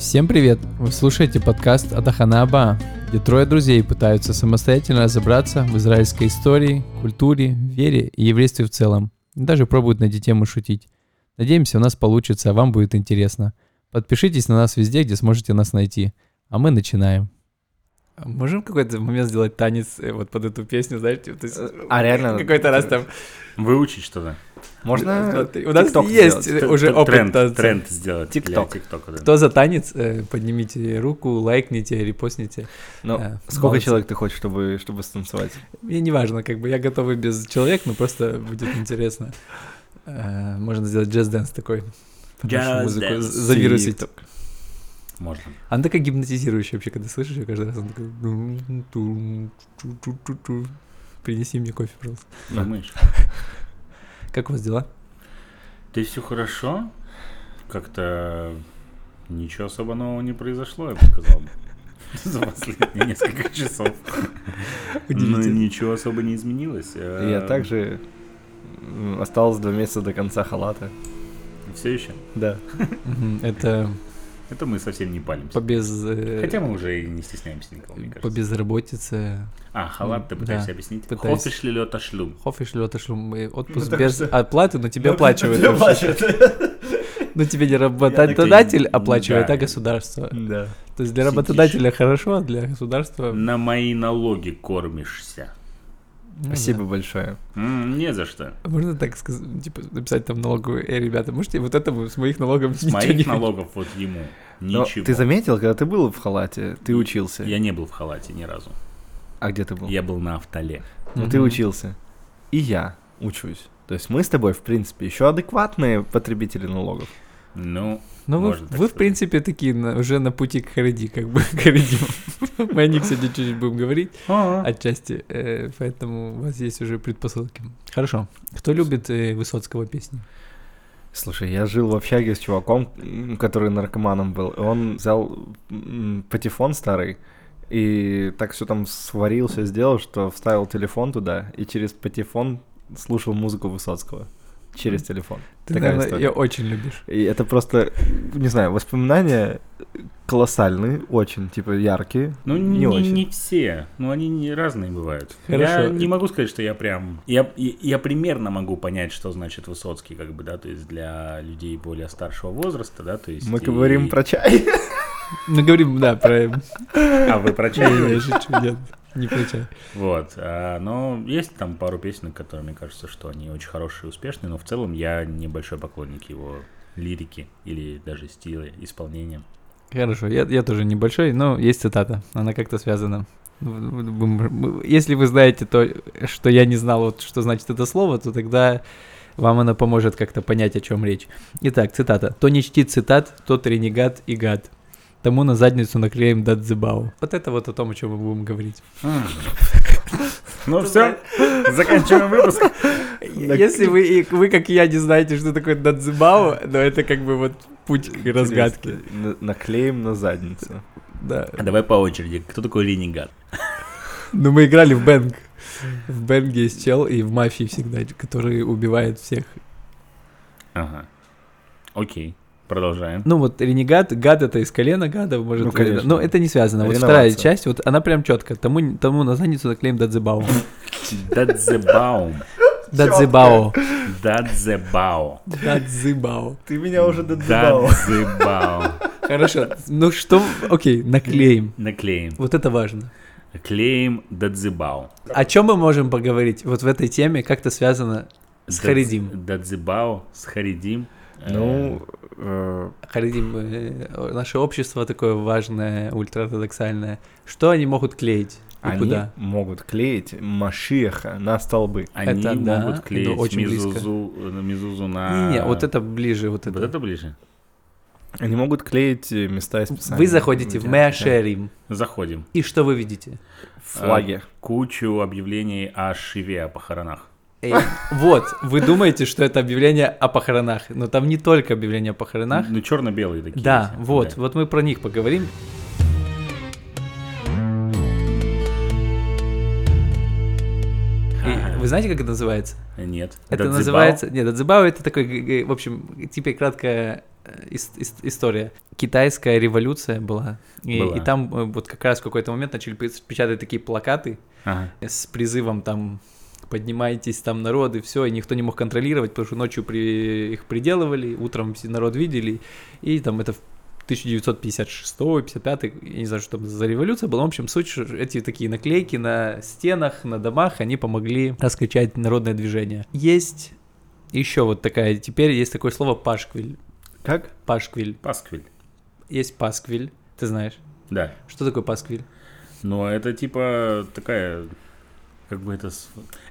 Всем привет! Вы слушаете подкаст Атахана Аба, где трое друзей пытаются самостоятельно разобраться в израильской истории, культуре, вере и еврействе в целом. Даже пробуют на эти темы шутить. Надеемся, у нас получится, а вам будет интересно. Подпишитесь на нас везде, где сможете нас найти. А мы начинаем. А можем какой-то момент сделать танец э, вот под эту песню, знаете? То есть, А реально? Какой-то раз там... Выучить что-то. Можно У нас TikTok есть сделать? уже Т- опыт тренд, танца. тренд сделать. ТикТока, да. Кто за танец, э, поднимите руку, лайкните, репостните. Ну, Да, сколько молодцы. человек ты хочешь, чтобы, чтобы станцевать? Мне не важно, как бы я готов и без человек, но просто будет интересно. Можно сделать джаз-дэнс такой. Jazz музыку, Завирусить. Можно. Она такая гипнотизирующая вообще, когда слышишь ее каждый раз. Она такая... тум, ту-ту-ту-ту. Принеси мне кофе, пожалуйста. Думаешь? Как у вас дела? Ты все хорошо? Как-то ничего особо нового не произошло, я бы сказал. За последние несколько часов. Ну, Удивительно. ничего особо не изменилось. Э, Я также осталось два месяца до конца халата. Все еще? Да. Это Это мы совсем не палимся. по без... э, Хотя мы уже и не стесняемся никого, мне По кажется. безработице. А, халат ты Да, пытаешься объяснить? пытаюсь. Хофиш ли лёта шлюм? Хофиш лёта шлюм. Отпуск Ну, без что- оплаты, но тебе Ну, оплачивают. тебе оплачивают. Но тебе не работодатель оплачивает, да. а государство. Да. То есть для работодателя хорошо, а для государства... На мои налоги кормишься. Ну Спасибо да. большое. М, Не за что. Можно так сказать, типа, написать там налоговую, эй, ребята, можете вот это с моих налогов С ничего моих не- налогов вот ему Но ничего. ты заметил, когда ты был в халате, ты учился? Я не был в халате ни разу. А где ты был? Я был на автоле. Ну, ты Мгм. учился. И я учусь. То есть мы с тобой, в принципе, еще адекватные потребители налогов. Ну, Ну, вы, Можно вы в принципе, такие на- уже на пути к Хариди, как бы, к Хариди. Мы о них сегодня чуть-чуть будем говорить, отчасти, э, поэтому у вас есть уже предпосылки. Хорошо. Кто любит э, Высоцкого песни? Слушай, я жил в общаге с чуваком, который наркоманом был. и Он взял патефон старый и так все там сварил, все сделал, что вставил телефон туда и через патефон слушал музыку Высоцкого. Через телефон. Ты, Такая наверное, история. ее очень любишь. И это просто, не знаю, воспоминания колоссальные, очень, типа, яркие. ну не, не, очень. не все. Ну, они не разные бывают. Хорошо. Я не могу сказать, что я прям... Я, я, я примерно могу понять, что значит Высоцкий, как бы, да, то есть для людей более старшего возраста, да, то есть... Мы и- говорим про чай. Мы говорим, да, про... А, вы про чай нет, не про чай. Вот, а, но есть там пару песен, которые, мне кажется, что они очень хорошие и успешные, но в целом я небольшой поклонник его лирики или даже стиля, исполнения. Хорошо, я, я тоже небольшой, но есть цитата, она как-то связана. Если вы знаете то, что я не знал, вот, что значит это слово, то тогда вам оно поможет как-то понять, о чем речь. Итак, цитата. «То не чтит цитат, тот ренегат и гад. Тому на задницу наклеим дадзебау». Вот это вот о том, о чем мы будем говорить. Ну все, заканчиваем выпуск. Если вы, вы, как и я, не знаете, что такое дадзебау, но это как бы вот путь к разгадке. На- Наклеим на задницу. Да. А Давай по очереди. Кто такой ренегат? Ну, мы играли в Бэнг. В Бэнге есть чел и в мафии всегда, который убивает всех. Ага. Окей, продолжаем. Ну, вот ренегат, гад это из колена гада, может. Ну, конечно. Но это не связано. Вот вторая часть, вот она прям четко. Тому, тому на задницу наклеим дадзебау. Дадзебаум. Дадзебао. Дадзебао. Дадзебао. Ты меня уже Дадзебао. Хорошо. Ну что, окей, наклеим. Наклеим. Вот это важно. Клеим Дадзебао. О чем мы можем поговорить вот в этой теме, как-то связано с Харидим? Дадзебао с Харидим. Ну, э, Харидим, э, наше общество такое важное, ультраортодоксальное. Что они могут клеить? И они куда? могут клеить Машиеха на столбы. Они это да, могут это клеить очень мизузу, э, мизузу на... Не-не, вот это ближе, вот Вот это. это ближе. Они могут клеить э, места из Писания. Вы заходите в Мэшерим, Заходим. и что вы видите? Флаги. Кучу объявлений о Шиве, о похоронах. Эй, вот, вы думаете, что это объявление о похоронах, но там не только объявление о похоронах. Ну, черно-белые такие. Да, эти, вот, да. вот мы про них поговорим. И вы знаете, как это называется? Нет. Это Дадзебао? называется... Нет, Дадзебао это такой, в общем, типа кратко э, ис- ис- история. Китайская революция была, и, Была. и там э, вот как раз в какой-то момент начали печатать такие плакаты Ага. с призывом там поднимайтесь там народы, все, и никто не мог контролировать, потому что ночью при... их приделывали, утром все народ видели, и там это в 1956-55, я не знаю, что там за революция была, в общем, суть, эти такие наклейки на стенах, на домах, они помогли раскричать народное движение. Есть еще вот такая, теперь есть такое слово пашквиль, Как? пашквиль, Пасквиль. есть пасквиль, ты знаешь, Да. что такое пасквиль? Но это типа такая как бы это...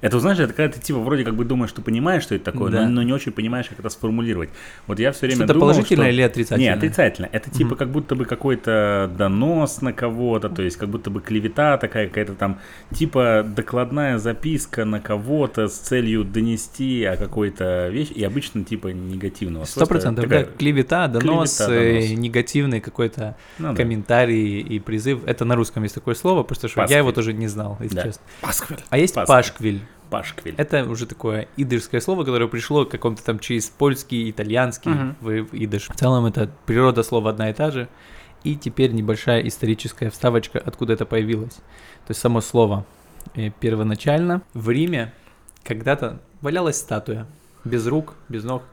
Это, знаешь, это когда ты типа вроде как бы думаешь, что понимаешь, что это такое, Да. но, но не очень понимаешь, как это сформулировать. Вот я все время Что-то думал, положительное что... или отрицательное? Не, отрицательно. Это типа Мгм. как будто бы какой-то донос на кого-то, то есть как будто бы клевета такая какая-то там, типа докладная записка на кого-то с целью донести о какой-то вещи, и обычно типа негативного. Сто процентов, да, клевета, донос, Клевета, э, донос. негативный какой-то ну да. комментарий и призыв. Это на русском есть такое слово, просто что Пасквиль. я его тоже не знал, если Да. честно. Пасквиль. А есть Пасквиль. пашквиль. Пашквиль. Это уже такое идышское слово, которое пришло к какому-то там через польский, итальянский Мгм. в, идыш. В целом это природа слова одна и та же. И теперь небольшая историческая вставочка, откуда это появилось. То есть само слово э, первоначально в Риме когда-то валялась статуя без рук, без ног.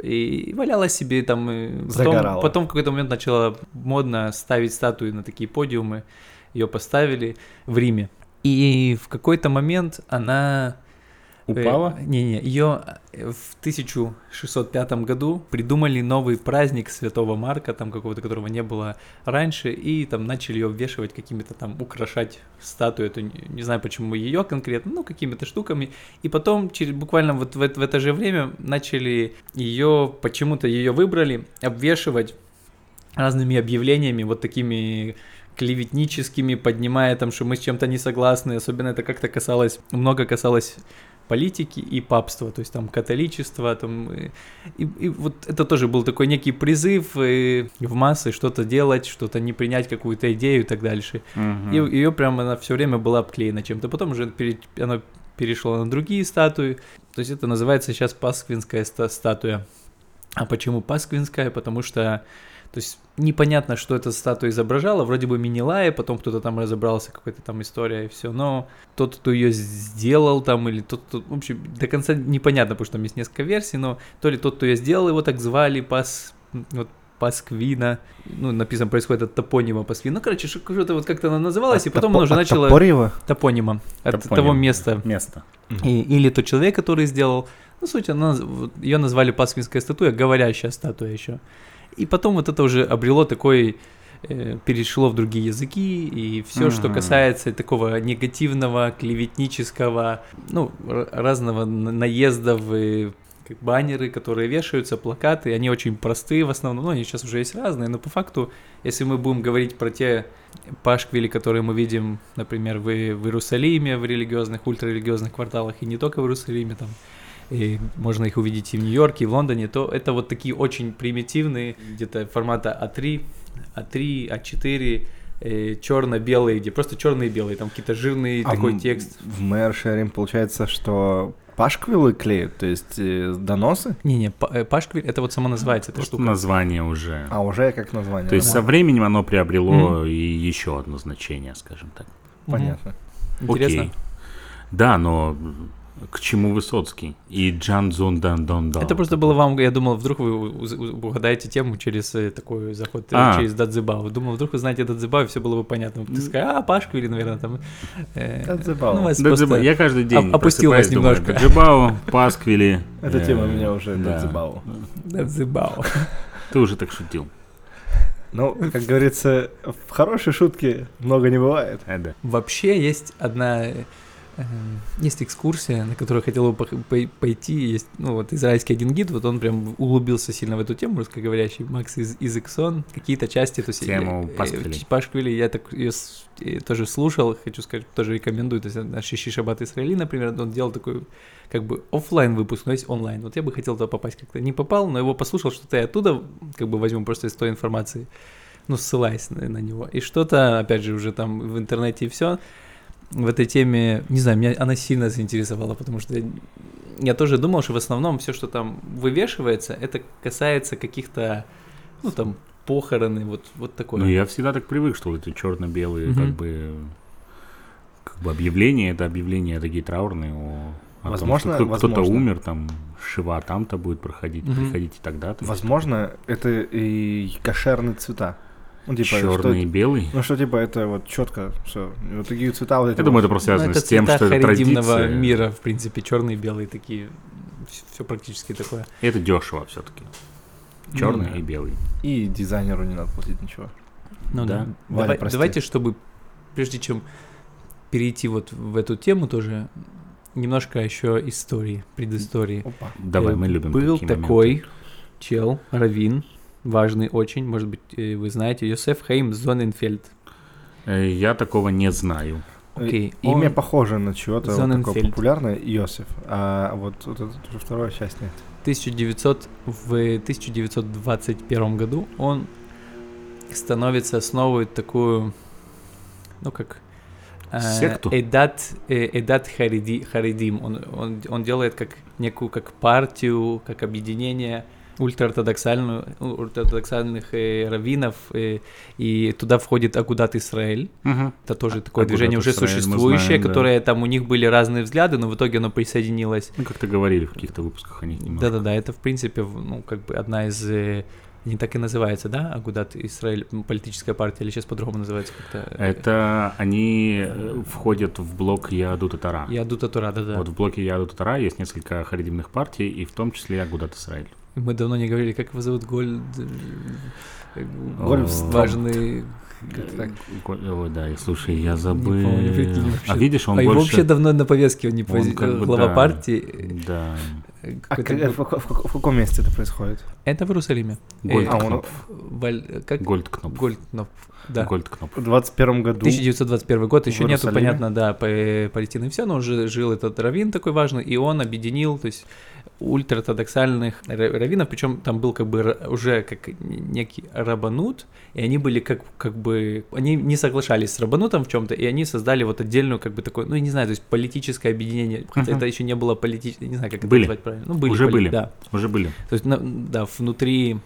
И валялась себе там. э, Потом, потом в какой-то момент начало модно ставить статуи на такие подиумы. Ее поставили в Риме. И в какой-то момент она Упала? Э, Не-не, ее в 1605 году придумали новый праздник Святого Марка, там какого-то, которого не было раньше, и там начали ее обвешивать какими-то там, украшать статую, эту, не знаю почему ее конкретно, ну какими-то штуками, и потом через, буквально вот в, в это же время начали ее, почему-то ее выбрали, обвешивать разными объявлениями, вот такими клеветническими, поднимая там, что мы с чем-то не согласны, особенно это как-то касалось, много касалось политики и папства, то есть там католичество, там, э, и, и вот это тоже был такой некий призыв э, в массы что-то делать, что-то не принять какую-то идею и так дальше. Мгм. И ее прям она все время была обклеена чем-то. Потом уже пере- оно перешло на другие статуи. То есть это называется сейчас пасквинская ста- статуя. А почему пасквинская? Потому что то есть непонятно, что эта статуя изображала, вроде бы Минилая, потом кто-то там разобрался, какая-то там история и все, но тот, кто ее сделал там, или тот, кто, в общем, до конца непонятно, потому что там есть несколько версий, но то ли тот, кто ее сделал, его так звали, Пас, вот, Пасквина, ну, написано, происходит от топонима Пасквина, ну, короче, что- что-то вот как-то она называлась, и От потом топо- она уже начала... Топорьева? Топонима, от Топоним. того места, Место. и, или тот человек, который сделал. Ну, суть, она, ее назвали Пасквинская статуя, говорящая статуя еще. И потом вот это уже обрело такой, э, перешло в другие языки, и все, что Мгм. касается такого негативного, клеветнического, ну, разного на- наездов, и как баннеры, которые вешаются, плакаты, они очень простые в основном, ну, они сейчас уже есть разные, но по факту, если мы будем говорить про те пашквили, которые мы видим, например, в, в Иерусалиме, в религиозных, ультрарелигиозных кварталах, и не только в Иерусалиме, там, и можно их увидеть и в Нью-Йорке, и в Лондоне, то это вот такие очень примитивные, где-то формата А А3, А3, А4, черно-белые, где просто черные и белые, там какие-то жирный А такой в- текст. В Мэр Шерим получается, что пашквилы клеют, то есть э, доносы? Не-не, э, пашквиль, это вот само называется эта Просто штука. название уже. А уже как название. То есть со временем оно приобрело и еще одно значение, скажем так. Понятно. Интересно. Окей. Да, но к чему Высоцкий? И Джан Зун Дан Дон Дан. Это просто было вам, я думал, вдруг вы угадаете тему через э, такой заход, э, А. через Дадзебао. Думал, вдруг вы знаете Дадзебао, и все было бы понятно. Ты скажешь, а, Пашку или, наверное, там... э, Дадзебао. Ну, вас Дадзиба- просто- Я каждый день оп- опустилась просыпаюсь, думаю, немножко. Даджибао, Пасквили. Эта тема меня уже да. додзебала. Дадзебао. Ты уже так шутил. Ну, как говорится, в хорошей шутке много не бывает. Вообще есть одна... э, э, Есть экскурсия, на которую хотел бы пойти. Есть, ну, вот израильский один гид, вот он прям углубился сильно в эту тему, русскоговорящий, Макс из, из Иксон. Какие-то части, то есть... Тему э, э. Пашквили, я так ее тоже слушал, хочу сказать, тоже рекомендую. То есть на Шиши Шаббат Исраили, например, он делал такой как бы оффлайн выпуск, но есть онлайн. Вот я бы хотел туда попасть как-то. Не попал, но его послушал, что-то я оттуда как бы возьму просто из той информации, ну, ссылаясь на, на него. И что-то, опять же, уже там в интернете и все. В этой теме, не знаю, меня она сильно заинтересовала, потому что я, я тоже думал, что в основном все, что там вывешивается, это касается каких-то Ну, там, похороны, вот, вот такое. Ну, я всегда так привык, что вот эти черно-белые, Мгм. как бы, как бы объявления, это объявления такие траурные о, о том, Возможно- что кто- кто-то умер, там, Шива там-то будет проходить, Мгм. приходите тогда-то. Возможно, это и кошерные цвета. Ну, типа, Черный и белый. ну, что, типа, это вот четко, все. Вот такие цвета вот эти. Я думаю, это вот. просто Ну, связано это с тем, что это традиция. мира, в принципе, черные, белые такие, все практически такое. И это дешево все-таки. Черный да. и белый. И дизайнеру не надо платить ничего. Ну Да. да. Валя, Давай- прости. давайте, чтобы, прежде чем перейти вот в эту тему тоже, немножко еще истории, предыстории. Опа. Давай, Э, мы любим Был такие моменты. такой чел, Равин, важный очень, может быть, э, вы знаете, Йосеф Хейм Зоненфельд. Э, Я такого не знаю. Окей, Э, Имя он- похоже на чего-то вот такое Зоненфельд. популярное, Иосиф, а вот, вот это уже вторая часть нет. 1900, в 1921 году он становится, основывает такую, ну как, э, Секту? Эдат, э, Эдат Хариди, Харидим. Он, он, он делает как некую как партию, как объединение ультраортодоксальную, ультраортодоксальных э, раввинов, э, и туда входит Агудат Исраэль. Это тоже такое Агудат движение уже Исраэль существующее, знаем, да. которое там у них были разные взгляды, но в итоге оно присоединилось Ну, как-то говорили в каких-то выпусках о них да-да-да, это в принципе, ну, как бы одна из, э, не так и называется, да, Агудат Израиль, политическая партия, или сейчас по-другому называется как-то? э, Это они э, входят в блок Ядута Тара. Ядута Тура, да-да. Вот в блоке Ядута Тара есть несколько харидимных партий, и в том числе Агудат Исраиль. Мы давно не говорили, как его зовут, Гольд... э, Гольфстром. Важный... Как-то так. Го- Ой, да, и слушай, я забыл. помню, прикинь, вообще. а видишь, он а его больше... вообще давно на повестке, он не он пози- как бы, глава да, партии. Да. э, А в, в- в- в каком месте это происходит? Это в Иерусалиме. Э, а. Валь- э, Как? Гольдкнопф. Гольдкнопф. Да. Гольдкнопф. В 21 году 1921 год, еще нету, понятно, да, Палестины и все, но уже жил этот раввин такой важный, и он объединил, то есть ультраортодоксальных ра- раввинов, причем там был как бы уже как некий рабанут, и они были как, как бы, они не соглашались с рабанутом в чем-то, и они создали вот отдельную как бы такое, ну, я не знаю, то есть политическое объединение, хотя Мгм. это еще не было политическое, не знаю, как это Были. назвать правильно. Ну, были. Уже были. Да. Уже были. То есть, да, внутри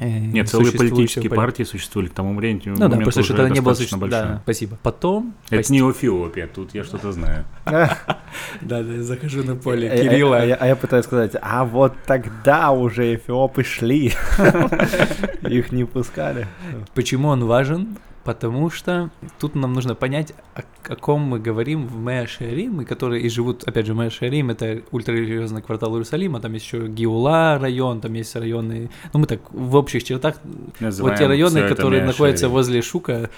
Нет, целые политические поли- партии существовали к тому времени. Ну да, просто уже что-то не было большое. Да, спасибо. Потом... Это не Эфиопия, тут я что-то знаю. Да, да, я захожу на поле А- а- Кирилла. А, а я пытаюсь сказать, а вот тогда уже эфиопы шли. Их не пускали. Почему он важен? Потому что тут нам нужно понять, о, о ком мы говорим в Меа-Шарим, и которые и живут, опять же, Меа-Шарим, это ультрарелигиозный квартал Иерусалима, там есть еще Гиула район, там есть районы, ну мы так в общих чертах, вот Называем те районы, которые находятся возле Шука,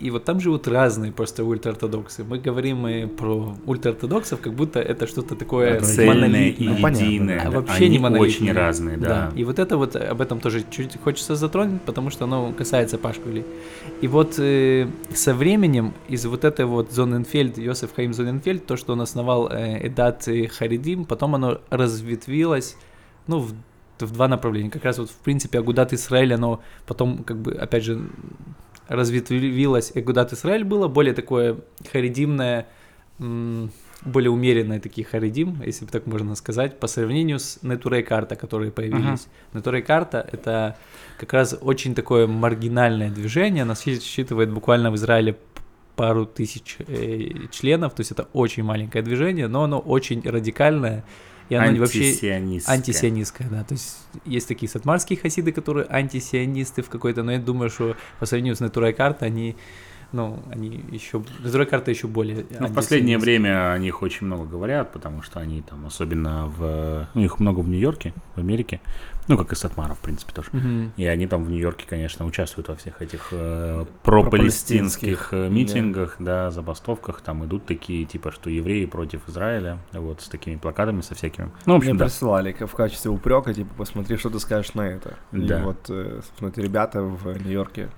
и вот там живут разные просто ультраортодоксы. Мы говорим и про ультраортодоксов, как будто это что-то такое Цельное монолитное. и Ну, единое. А да. вообще Они не монолитные. очень разные, да. И вот это вот, об этом тоже чуть хочется затронуть, потому что оно касается Пашкули. И вот э, со временем из вот этой вот Зоненфельд, Йосеф Хаим Зоненфельд, то, что он основал э, Эдат и Харидим, потом оно разветвилось, ну, в, в два направления. Как раз вот, в принципе, Агудат Исраэль, оно потом, как бы, опять же, разветвилось. Агудат Исраэль было более такое харидимное, более умеренные такие харидим, если бы так можно сказать, по сравнению с Нетурей Карта, которые появились. Нетурей Карта — это как раз очень такое маргинальное движение, оно считывает буквально в Израиле пару тысяч э, членов, то есть это очень маленькое движение, но оно очень радикальное, и оно вообще антисионистское, да. То есть есть такие сатмарские хасиды, которые антисионисты в какой-то, но я думаю, что по сравнению с Натурой Карта они, ну, они еще, Натурой Карта еще более Ну, в последнее время о них очень много говорят, потому что они там, особенно в... Ну, их много в Нью-Йорке, в Америке. Ну, как и Сатмара, в принципе, тоже. Мгм. И они там в Нью-Йорке, конечно, участвуют во всех этих э, пропалестинских э, митингах, да, забастовках. Там идут такие, типа, что евреи против Израиля, вот, с такими плакатами, со всякими. Ну, в Мне общем, да. присылали в качестве упрека, типа, посмотри, что ты скажешь на это. И Да. вот, э, собственно, эти ребята в Нью-Йорке,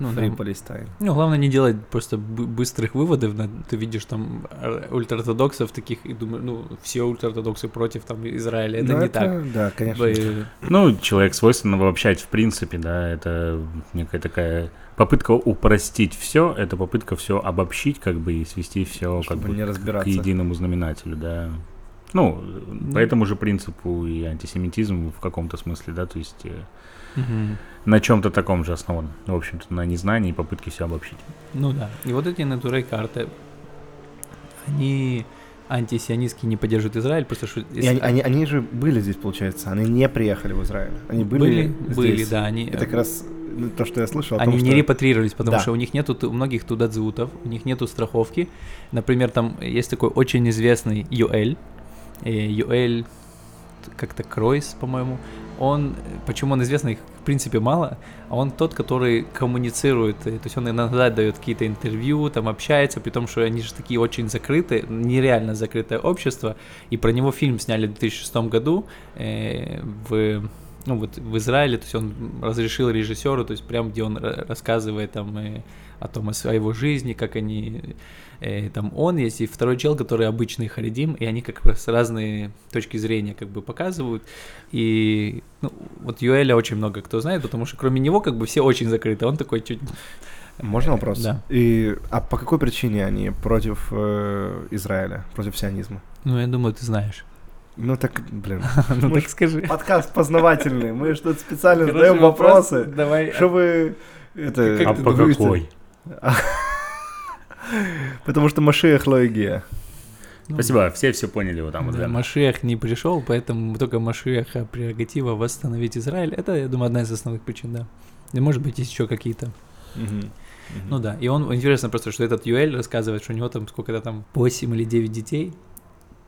Ну, да. Free Palestine. Ну, главное не делать просто бы- быстрых выводов. Ты видишь там э, ультраортодоксов таких и думаешь, ну, все ультраортодоксы против там Израиля. Это Ну, не так. Да, конечно. Э, Ну, человек свойственно обобщать, в принципе, да, это некая такая попытка упростить все, это попытка все обобщить, как бы, и свести все как бы не к разбираться. единому знаменателю, да. Ну, по этому же принципу и антисемитизм в каком-то смысле, да, то есть Мгм. На чем-то таком же основан. В общем-то, на незнании и попытке все обобщить. Ну да. И вот эти натурой карты, они антисионистские не поддерживают Израиль, просто что... И они, они, они же были здесь, получается, они не приехали в Израиль. Они были, были, здесь. были, да, они... Это как раз то, что я слышал Они том, не что... репатрировались, потому Да. что у них нету, у многих тудадзутов, у них нету страховки. Например, там есть такой очень известный Юэль, э, Юэль как-то Кройс, по-моему. Он, почему он известный, их в принципе мало, а он тот, который коммуницирует, э, то есть он иногда дает какие-то интервью, там общается, при том, что они же такие очень закрытые, нереально закрытое общество, и про него фильм сняли в 2006 году э, в ну вот в Израиле, то есть он разрешил режиссеру, то есть прям где он ра- рассказывает там э, о том, о своей его жизни, как они, э, там он есть, и второй чел, который обычный харидим, и они как раз разные точки зрения как бы показывают, и ну, вот Юэля очень много кто знает, потому что кроме него как бы все очень закрыты, он такой чуть... Можно вопрос? Да. И, а по какой причине они против э, Израиля, против сионизма? Ну, я думаю, ты знаешь. Ну так, блин. Ну так скажи. Подкаст познавательный. Мы что-то специально задаем вопрос. вопросы. Давай. Что вы... Это, а по какой? Потому что Машех Лоигия. Ну, Спасибо, все все поняли вот там вот. Да. Машех не пришел, поэтому только Машеха прерогатива восстановить Израиль. Это, я думаю, одна из основных причин, да. И может быть, есть еще какие-то. Ну да. И он интересно просто, что этот Юэль рассказывает, что у него там сколько-то там 8 или 9 детей.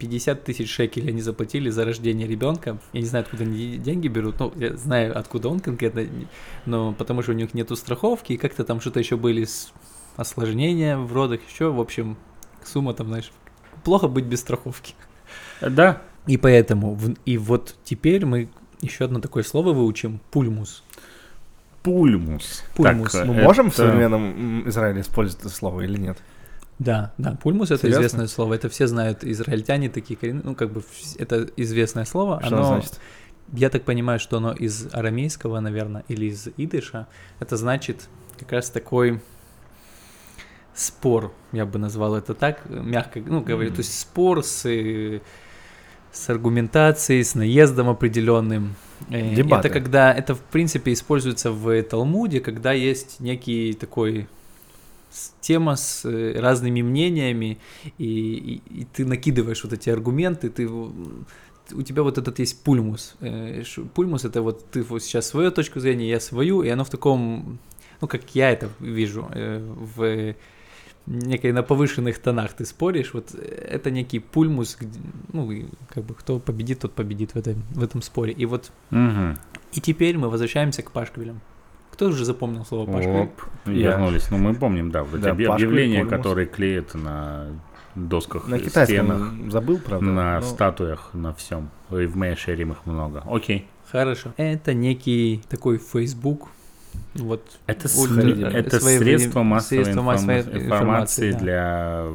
50 тысяч шекелей они заплатили за рождение ребенка. Я не знаю, откуда они деньги берут. Ну, я знаю, откуда он конкретно, но потому что у них нету страховки, и как-то там что-то еще были с осложнения в родах, еще, в общем, сумма там, знаешь, плохо быть без страховки. Да, И поэтому, в- и вот теперь мы еще одно такое слово выучим, пульмус. пульмус. Пульмус. Так, Мы это- можем в современном Израиле использовать это слово или нет? Да, да, пульмус это Серьезно? известное слово, это все знают, израильтяне такие ну как бы это известное слово, Что оно, значит? я так понимаю, что оно из арамейского, наверное, или из идыша, это значит как раз такой спор, я бы назвал это так, мягко, ну говорю, Мгм. то есть спор с э, с аргументацией, с наездом определенным. Э, Дебаты. Это когда, это в принципе используется в Талмуде, когда есть некий такой тема с э, разными мнениями, и, и- и ты накидываешь вот эти аргументы, ты у тебя вот этот есть пульмус. Э, Пульмус это вот ты вот сейчас свою точку зрения, я свою, и оно в таком, ну как я это вижу, э, в некой на повышенных тонах ты споришь, вот это некий пульмус, ну как бы кто победит, тот победит в этом, в этом споре. И вот Мгм. и теперь мы возвращаемся к пашквилям. Кто уже запомнил слово пашквиль? Оп, вернулись. Ну, мы помним, да, вот эти Да, Пашка и объявления, которые клеят на досках, На и стенах, китайском забыл, правда? на но- статуях, на всем. И в Мэйшерим их много. Окей. Хорошо. Это некий такой Facebook. Вот Это, Ультра- э, это средство массовой, средство информа- массовой информации, информации, да. для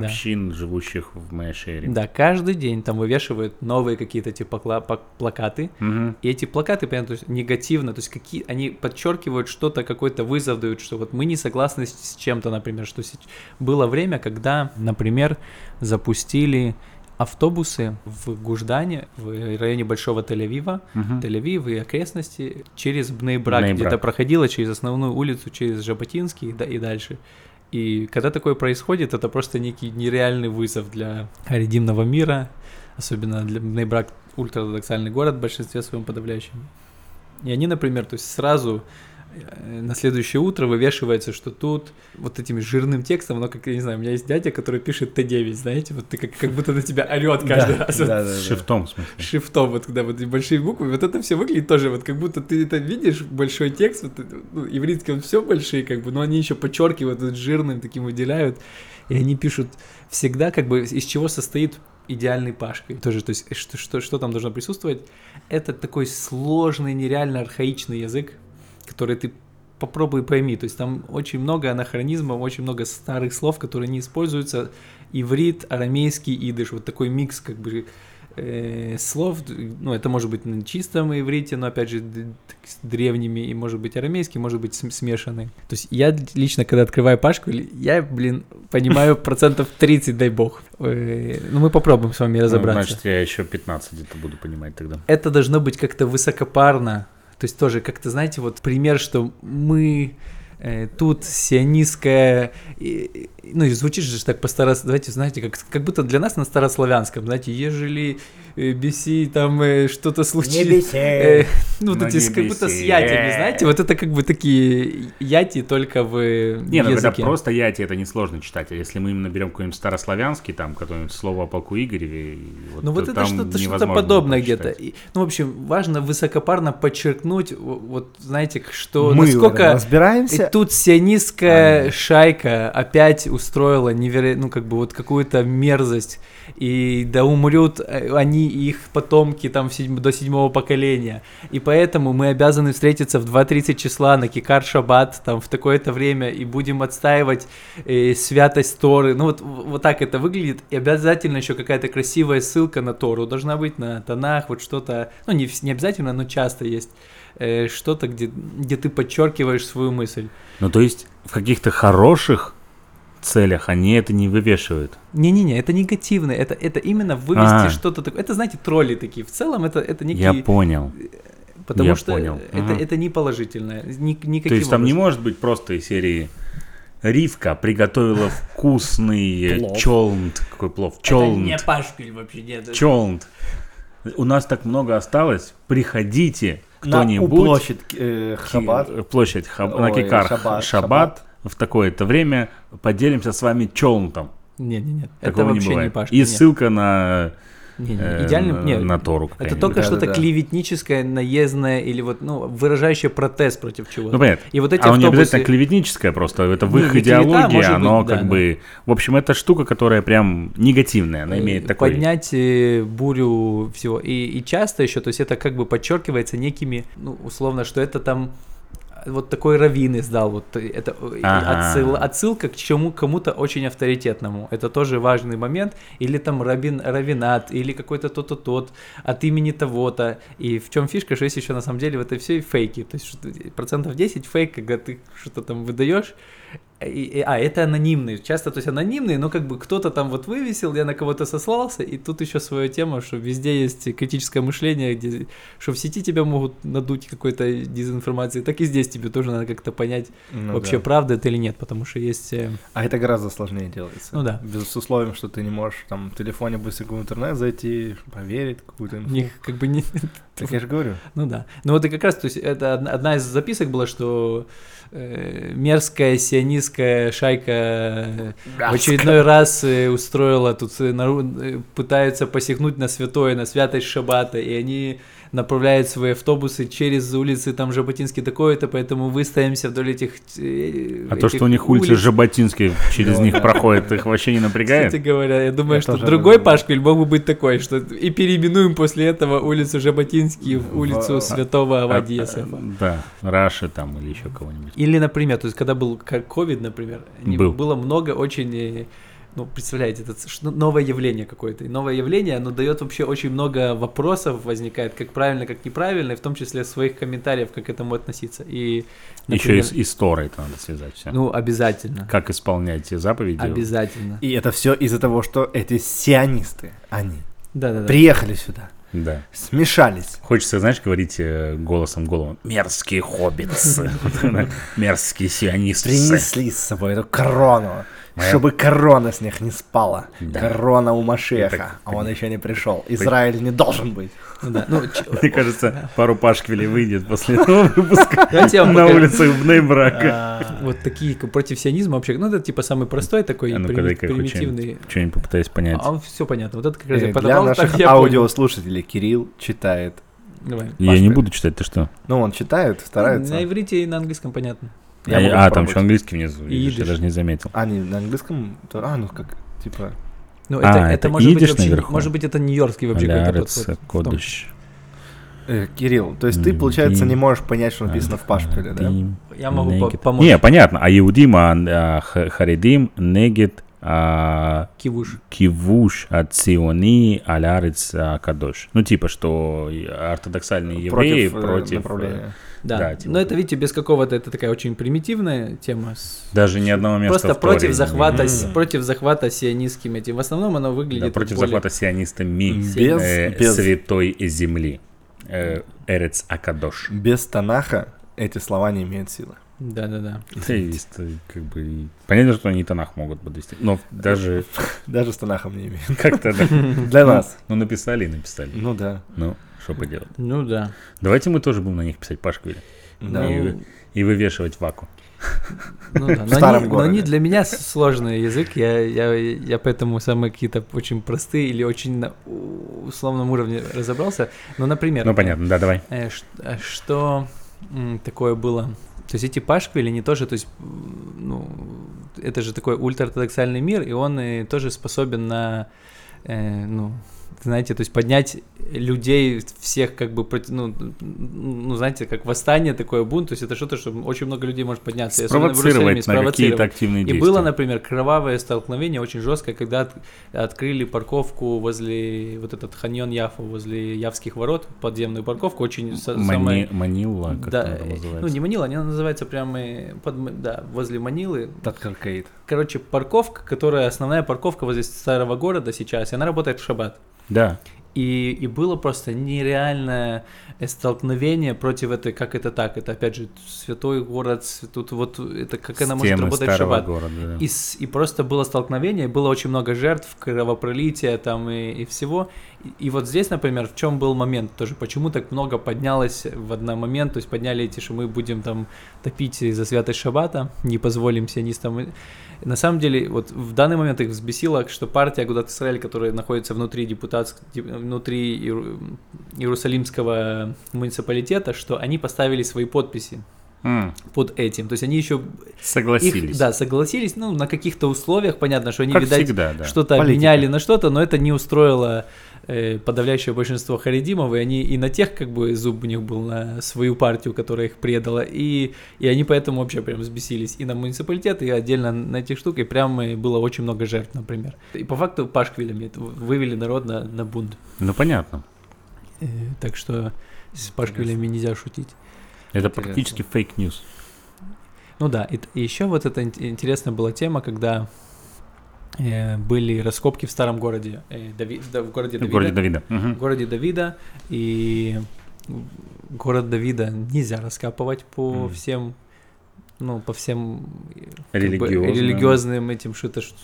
да. общин, живущих в Мэйшере. Да, каждый день там вывешивают новые какие-то типа плакаты. Мгм. И эти плакаты, понятно, то есть негативно, то есть какие они подчеркивают что-то, какой-то вызов дают, что вот мы не согласны с, чем-то, например, что было время, когда, например, запустили автобусы в Гуждане, в районе Большого Тель-Авива, Мгм. Тель-Авив и окрестности через Бнейбрак, Бней-Брак. где-то проходила через основную улицу, через Жаботинский и, да- и дальше. И когда такое происходит, это просто некий нереальный вызов для редимного мира, особенно для Бнейбрак ультраортодоксальный город в большинстве своем подавляющем. И они, например, то есть сразу на следующее утро вывешивается, что тут вот этим жирным текстом, но как, я не знаю, у меня есть дядя, который пишет Т9, знаете, вот ты как, как будто на тебя орет каждый раз. да. Шрифтом, в смысле. шрифтом, вот когда вот большие буквы, вот это все выглядит тоже, вот как будто ты это видишь, большой текст, вот, ну, ивритский он все большие, как бы, но они еще подчеркивают, вот жирным таким выделяют, и они пишут всегда, как бы, из чего состоит идеальный пашкой. Тоже, то есть, э, что, что, что там должно присутствовать? Это такой сложный, нереально архаичный язык, который ты попробуй пойми. То есть там очень много анахронизмов, очень много старых слов, которые не используются. Иврит, арамейский идыш, вот такой микс как бы э, слов, ну, это может быть на чистом иврите, но, опять же, с древними, и может быть арамейский, может быть см- смешанный. То есть я лично, когда открываю Пашку, я, блин, понимаю процентов 30, дай бог. Э, Ну, мы попробуем с вами Ну, разобраться. Значит, я еще 15 где-то буду понимать тогда. это должно быть как-то высокопарно. То есть тоже как-то, знаете, вот пример, что мы э, тут сионистская, ну и звучит же так по старос, давайте, знаете, как, как будто для нас на старославянском, знаете, ежели беси, там э, что-то случилось. э, ну, вот На эти с- как будто с ятями, знаете, вот это как бы такие яти только в э, Не, ну когда просто яти, это несложно читать. А если мы именно берем какой-нибудь старославянский, там, какое-нибудь слово о полку Игореве, и вот, Ну вот то это что-то, что-то невозможно подобное где-то. И, ну, в общем, важно высокопарно подчеркнуть, вот знаете, что Мы насколько... И разбираемся. тут сионистская шайка опять устроила неверо... ну, как бы вот какую-то мерзость. И да умрут э, их потомки там до седьмого поколения. И поэтому мы обязаны встретиться в 2.30 числа на Кикар Шаббат там в такое-то время и будем отстаивать э, святость Торы. Ну вот, вот так это выглядит. И обязательно еще какая-то красивая ссылка на Тору должна быть, на тонах, вот что-то, ну не, не обязательно, но часто есть э, что-то, где, где ты подчеркиваешь свою мысль. Ну, то есть в каких-то хороших целях они это не вывешивают. Не-не-не, это негативно, это, это именно вывести А. что-то такое. Это, знаете, тролли такие. В целом это, это некие... Я понял. потому я что понял. Это, Ага. это не положительное. Ни, никаким То есть там не может быть просто из серии Ривка приготовила вкусный чолнт. Какой плов? Это не пашкуль вообще, нет. Чолнт. У нас так много осталось. Приходите, На кто-нибудь. площадь э, Хаббат. Ки- Площадь Хаб- на Ой, Кикар Шаббат, Шаббат, в такое-то время поделимся с вами чолнтом. Нет, нет, нет. Это Такого не вообще не, бывает. пашка. И нет. ссылка на, Не, не, э, идеально, не, на Тору. Это только что-то Да-да-да. клеветническое, наездное или вот, ну, выражающее протест против чего-то. Ну, понятно. И вот эти А не автобусы... обязательно клеветническое, просто это в Не, их не клевета, идеологии, быть, оно да, как да. бы... В общем, это штука, которая прям негативная, она э, имеет такой... поднять э, бурю всего. И, и часто еще, то есть это как бы подчеркивается некими, ну, условно, что это там э, вот такой раввин издал, вот это Ага. отсыл- отсылка к чему кому-то очень авторитетному. Это тоже важный момент. Или там равин, равинат, или какой-то тот-то тот от имени того-то. И в чем фишка, что есть еще на самом деле в это все фейки. То есть процентов 10 фейк, когда ты что-то там выдаешь. И- и- а, это анонимные. Часто, то есть анонимные, но как бы кто-то там вот вывесил, я на кого-то сослался, и тут еще своя тема, что везде есть критическое мышление, где, что в сети тебя могут надуть какой-то дезинформации, так и здесь тебе тоже надо как-то понять, Ну вообще да. правда это или нет, потому что есть... э, А это гораздо сложнее делается. Ну да. Без условием, что ты не можешь там в телефоне быстренько в интернет зайти, проверить какую-то инфу. них как бы не... Так я же говорю. Ну да. Ну вот и как раз, то есть это одна- из записок была, что мерзкая сионистская шайка э, в очередной раз э, устроила тут э, э, пытаются посягнуть на святое, на святость Шабата, и они направляют свои автобусы через улицы там Жаботинский такое-то, поэтому выставимся вдоль этих э, А то, что у них улицы улиц. Жаботинский через них проходит, их вообще не напрягает? Кстати говоря, я думаю, что другой. Пашквиль мог бы быть такой, что и переименуем после этого улицу Жаботинский в улицу В- Святого А, Авадия а. Да, Раши там или еще кого-нибудь. Или, например, то есть, когда был как ковид, например, было много очень, э, ну, представляете, это новое явление какое-то. И новое явление, оно дает вообще очень много вопросов возникает, как правильно, как неправильно, и в том числе своих комментариев, как к этому относиться. И, Еще и например, и с Торой это надо связать все. Ну, обязательно. Как исполнять те заповеди? Обязательно. И это все из-за того, что эти сионисты, они Да-да-да. приехали сюда, Да. смешались. Хочется, знаешь, говорить э, голосом голым. Мерзкие хоббитсы. Мерзкие сионисты. Принесли с собой эту корону, Моя- чтобы корона с них не спала. Да. Корона у Машеха, Так, а он еще не пришел. Израиль не должен быть. Ну да. Ну, Мне кажется, пару пашквилей выйдет после этого выпуска на улицах Бнейбрака. А, вот такие против сионизма вообще, ну, это типа самый простой такой, А примитивный. Что-нибудь попытаюсь понять. А все понятно. Вот это как раз э, я Для подавал, наших аудиослушателей Кирилл читает. Давай. Я не буду читать, ты что? Ну, он читает, старается. На иврите и на английском понятно. Я А, могу а, там еще английский внизу. И видишь, Я идиш. даже не заметил. А, не на английском? то- А, ну как, типа... Ну, А, это, это это, может быть идиш вообще, наверху? может быть, это нью-йоркский вообще какой-то Алярец подход. в том- кодыш. э, Кирилл, то есть ты, получается, не можешь понять, что написано в Пашпиле, да? Я могу помочь. Не, понятно. А Иудим, а, а, Харидим, Негет, а, Кивуш. кивуш от Сиони алярец кадош. Ну, типа, что ортодоксальные евреи против, э, против... э, направления. Да. Да, типа Но это, видите, без какого-то, это такая очень примитивная тема. с- Даже ни одного места Просто Торе против захвата, с- против захвата сионистским этим. В основном оно выглядит Да, против более- захвата сионистами Без- э, без- святой земли. Э, Эрец Акадош. Без Танаха эти слова не имеют силы. Да-да-да. Да, и с- как бы и понятно, что они Танах могут подвести. Но даже Даже с Танахом не имеют. как-то да. Для нас. Ну, написали и написали. Ну да. Ну, что поделать. Ну да. Давайте мы тоже будем на них писать Пашквили Да. И- и вывешивать ваку. Ну да, В но они, но городе. они для меня сложный язык, я, я, я поэтому самые какие-то очень простые или очень на условном уровне разобрался. Ну, например, Ну, понятно, да, давай. э, э, что такое было? То есть эти пашквили, они тоже, то есть, ну, это же такой ультраортодоксальный мир, и он э, тоже способен на, э, ну, знаете, то есть поднять людей всех как бы, ну, ну, знаете, как восстание, такое бунт, то есть это что-то, что очень много людей может подняться. и Спровоцировать на какие-то активные И действия. было, например, кровавое столкновение очень жесткое, когда от- открыли парковку возле вот этот Ханьон Яфа, возле Явских ворот, подземную парковку, очень Мани- самое- Манила, как да, она называется. ну не Манила, она называется прямо под, да, возле Манилы. Таткаркейт. Короче, парковка, которая основная парковка возле старого города сейчас, и она работает в шаббат. Да, И, и было просто нереальное столкновение против этой, как это так, это опять же святой город, тут вот это как она может работать в шаббат. города. да. И, и просто было столкновение, было очень много жертв, кровопролития там и, и всего. И, и вот здесь, например, в чем был момент тоже, почему так много поднялось в один момент, то есть подняли эти, что мы будем там топить за святость шаббата, не позволим сионистам. На самом деле, вот в данный момент их взбесило, что партия Агудат Израиль, которая находится внутри депутатск... де- внутри Иеру- Иерусалимского муниципалитета, что они поставили свои подписи под этим. То есть они еще Согласились. их, да, согласились, ну, на каких-то условиях, понятно, что они, как видать, всегда, да. что-то Политика. обменяли на что-то, но это не устроило э, подавляющее большинство харидимов, и они и на тех, как бы, зуб у них был на свою партию, которая их предала, и, и они поэтому вообще прям взбесились и на муниципалитет, и отдельно на этих штук, и прям э, было очень много жертв, например. И по факту пашквилями вывели народ на, на бунт. Ну, понятно. Э, так что с пашквилями нельзя шутить. Это Интересно. практически fake news. Ну да, и, еще вот эта ин- интересная была тема, когда были раскопки в старом городе, э, Дави- да, в городе В Давида, городе Давида. Мгм. в городе Давида, и город Давида нельзя раскапывать по Мгм. всем, ну, по всем э, как бы, Религиозным. религиозным этим, что это, ш-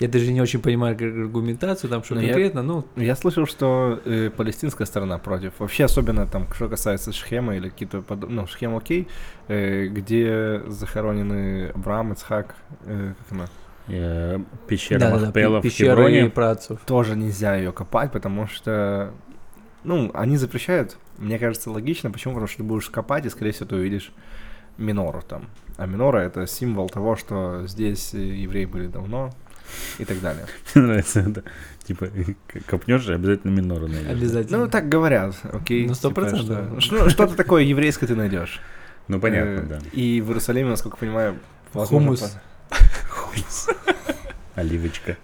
я даже не очень понимаю ар- аргументацию там, что Ну, я- конкретно, ну, Я слышал, что э, палестинская сторона против. Вообще, особенно там, что касается Шхема или какие-то подо- Ну, Шхем окей, э, где захоронены Авраам, Ицхак, э, как она? Э, Пещера да-да-да, Махпела в пещеры Хевроне. праотцов. Тоже нельзя ее копать, потому что, ну, они запрещают. Мне кажется, логично. Почему? Потому что ты будешь копать, и, скорее всего, ты увидишь минору там. А минора — это символ того, что здесь евреи были давно и так далее. Мне нравится это. Типа, копнешь, обязательно минору найдешь. Обязательно. Ну, так говорят, окей. Ну, сто типа, процентов. что- что- Что-то такое еврейское ты найдешь. Ну, понятно, Э, да. И в Иерусалиме, насколько понимаю, возможно, Хумус. Оливочка.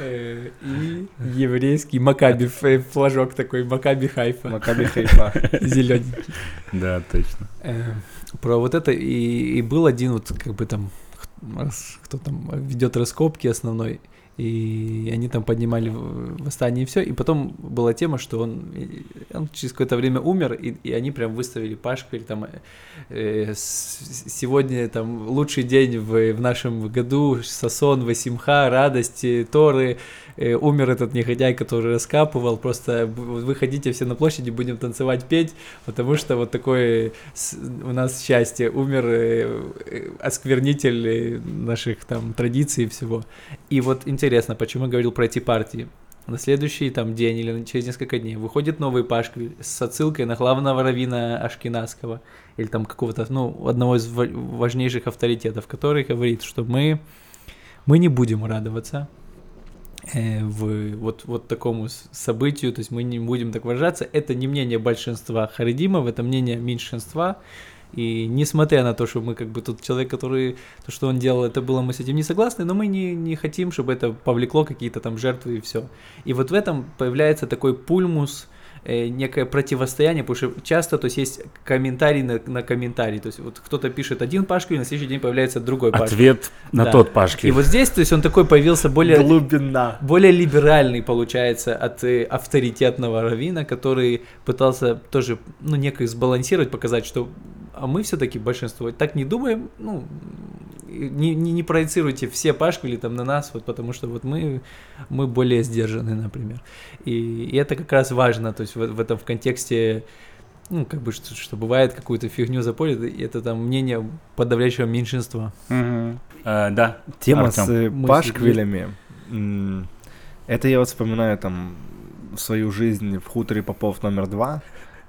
Э, И еврейский Макаби, ф- флажок такой, Макаби Хайфа, Макаби Хайфа. зелененький. Да, точно. Э, Про вот это и, и был один вот как бы там кто там ведет раскопки основной, и они там поднимали восстание и все, и потом была тема, что он, он через какое-то время умер, и, и они прям выставили пашку или там э, э, сегодня там лучший день в, в нашем году, Сасон, Васимха, радости, Торы, э, умер этот негодяй, который раскапывал, просто б- вы ходите все на площади, будем танцевать, петь, потому что вот такое у нас счастье, умер э, э, осквернитель э, наших там традиций и всего. И вот интересно, почему я говорил про эти партии. На следующий там день или через несколько дней выходит новый Пашквиль с отсылкой на главного равина Ашкенадского или там какого-то, ну, одного из ва- важнейших авторитетов, который говорит, что мы, мы не будем радоваться в вот, вот такому событию, то есть мы не будем так выражаться. Это не мнение большинства харидимов, это мнение меньшинства, И несмотря на то, что мы как бы тут человек, который, то, что он делал, это было, мы с этим не согласны, но мы не, не хотим, чтобы это повлекло какие-то там жертвы и все. И вот в этом появляется такой пульмус, э, некое противостояние, потому что часто, то есть есть комментарий на, на комментарий, то есть вот кто-то пишет один пашквиль, на следующий день появляется другой пашквиль. Ответ на Да. тот пашки. И вот здесь, то есть он такой появился более Глубина. более либеральный, получается, от э, авторитетного равина, который пытался тоже, ну, некое сбалансировать, показать, что а мы все-таки большинство так не думаем, ну, не, не, не проецируйте все пашквили там на нас, вот потому что вот мы, мы более сдержаны, например. И, и это как раз важно, то есть в, в этом в контексте ну, как бы, что, что бывает, какую-то фигню запорит, и это там мнение подавляющего меньшинства. Мгм. Э, да. Тема Артём. с э, Мысли пашквилями. Это я вот вспоминаю там свою жизнь в хуторе Попов номер два.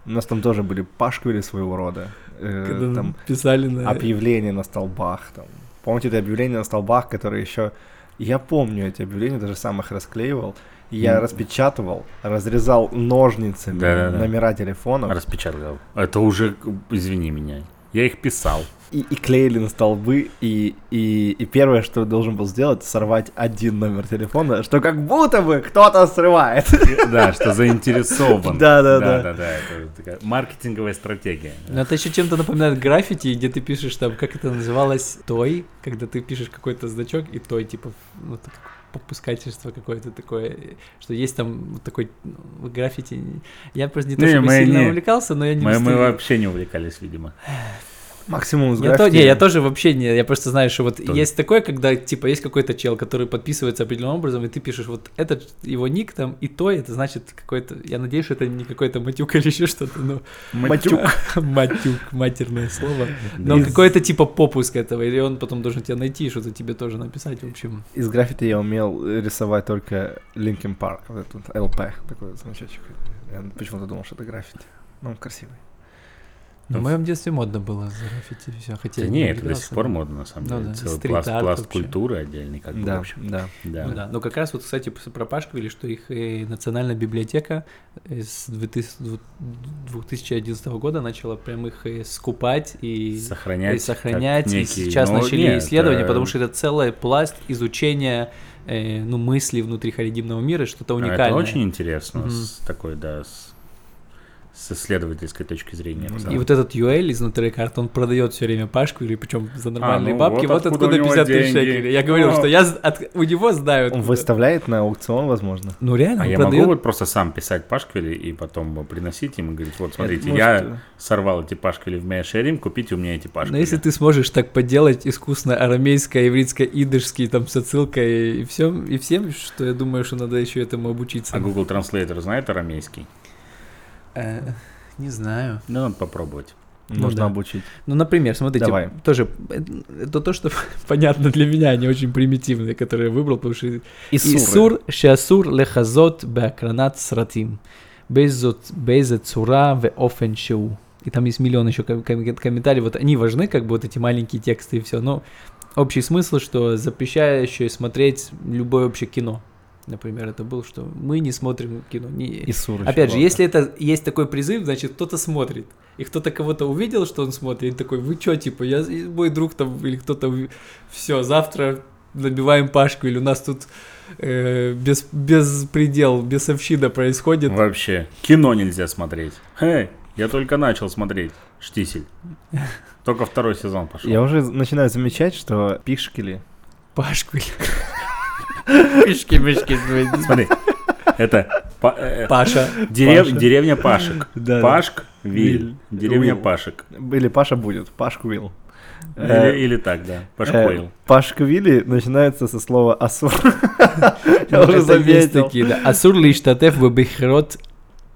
У нас там тоже были пашквили своего рода. Э, Когда Там писали на... объявления на столбах. Там. Помните это объявления на столбах, которые еще... Я помню эти объявления, даже сам их расклеивал. Я М. распечатывал, разрезал ножницами Да-да-да. номера телефонов Распечатал. Это уже, извини меня. Я их писал. И, и клеили на столбы. И, и, и первое, что должен был сделать, сорвать один номер телефона, что как будто бы кто-то срывает. Да, что заинтересован. Да-да-да. Да, да, да. Это такая маркетинговая стратегия. Ну, это еще чем-то напоминает граффити, где ты пишешь там, как это называлось, той, когда ты пишешь какой-то значок, и той, типа, ну, как попускательство какое-то такое, что есть там вот такой ну, граффити. Я просто не то, Не, чтобы мы сильно не. увлекался, но я не Мы, мы вообще не увлекались, видимо. Максимум с Я, то- не, я тоже вообще не, я просто знаю, что вот Тоже. есть такое, когда типа есть какой-то чел, который подписывается определенным образом, и ты пишешь вот этот его ник там и то, это значит какой-то, я надеюсь, что это не какой-то матюк или еще что-то, но Матюк. матюк, матерное слово. Но какой-то типа попуск этого, или он потом должен тебя найти, и что-то тебе тоже написать, в общем. Из граффити я умел рисовать только Linkin Park, вот этот ЛП, такой значочек. Я почему-то думал, что это граффити. Ну, он красивый. В моем детстве модно было граффити все, хотя Да не, это до сих пор модно, на самом Ну деле. да, Целый пласт, пласт культуры отдельный, как бы, в общем. да. Да. Ну да, но как раз вот, кстати, про Пашквили, что их э, национальная библиотека э, с 2000 2011 года начала прям их э, скупать и Сохранять. и сохранять. И некий- сейчас ну, начали нет, исследования, это- потому что это целый пласт изучения э, ну, мыслей внутри харидимного мира, что-то А, уникальное. Это очень интересно, Мгм. с такой, да, с, с исследовательской точки зрения. на самом И вот этот Юэль из внутри карт, он продает все время Пашквили, причем за нормальные ну бабки. вот Вот, откуда откуда, у него 50 тысяч шекелей. Я говорил, О. что я от- у него знаю. Он откуда. выставляет на аукцион, возможно. Ну реально, А он я продает. могу вот просто сам писать пашквили и потом приносить им и говорить, вот смотрите, может, я э, сорвал эти пашквили в Мяшерим, купите у меня эти Но пашквили. если ты сможешь так поделать искусно арамейское, ивритское, идышский, там, с отсылкой и всем, и всем, что я думаю, что надо еще этому обучиться. А Google Translator знает арамейский? Э, не знаю. Ну, надо попробовать. Ну Можно да. обучить. Ну, например, смотрите, Давай. тоже это то, что понятно для меня, они очень примитивные, которые я выбрал, потому что Исур шеасур лехазот беакранат сратим. Бейзот бейзе цура ве офен шеу. И там есть миллион еще ком- ком- комментариев. Вот они важны, как бы вот эти маленькие тексты и все. Но общий смысл, что запрещающее смотреть любое вообще кино. Например, это был, что мы не смотрим кино. Не... Исур. еще Опять же, ладно. если это есть такой призыв, значит, кто-то смотрит. И кто-то кого-то увидел, что он смотрит, и такой, вы чё, типа, я, и мой друг там, или кто-то, все, завтра набиваем пашку, или у нас тут э, без, беспредел, бесовщина происходит. Вообще, кино нельзя смотреть. Эй, я только начал смотреть. Штисель. Только второй сезон пошел. Я уже начинаю замечать, что пишкили Пашку. Пишки, мишки, Смотри, это па- э, Паша. дерев- Паша. деревня Пашек. Да. Пашк, Виль. Виль. Деревня. Пашек. Или Паша будет, Пашквил. Э, Или, или так, да. э, Пашкоил. Пашквили начинается со слова асур. Я уже это есть заметил. такие, да. Асур лиштатеф бебихрот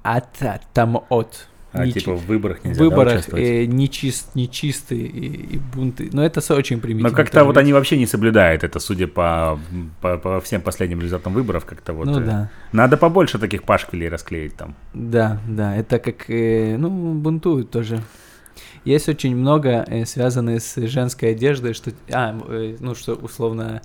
атамот. А Ничи- типа в выборах В нельзя да, выборах участвовать? э, нечист, нечистые и, и бунты. Но это очень примитивно. Но как-то вот они вообще не соблюдают это, судя по, по, по всем последним результатам выборов, как-то вот. Ну э, да. Надо побольше таких пашквилей расклеить там. Да, да, это как, э, ну, бунтуют тоже. Есть очень много э, связанное с женской одеждой, что, а, э, ну, что условно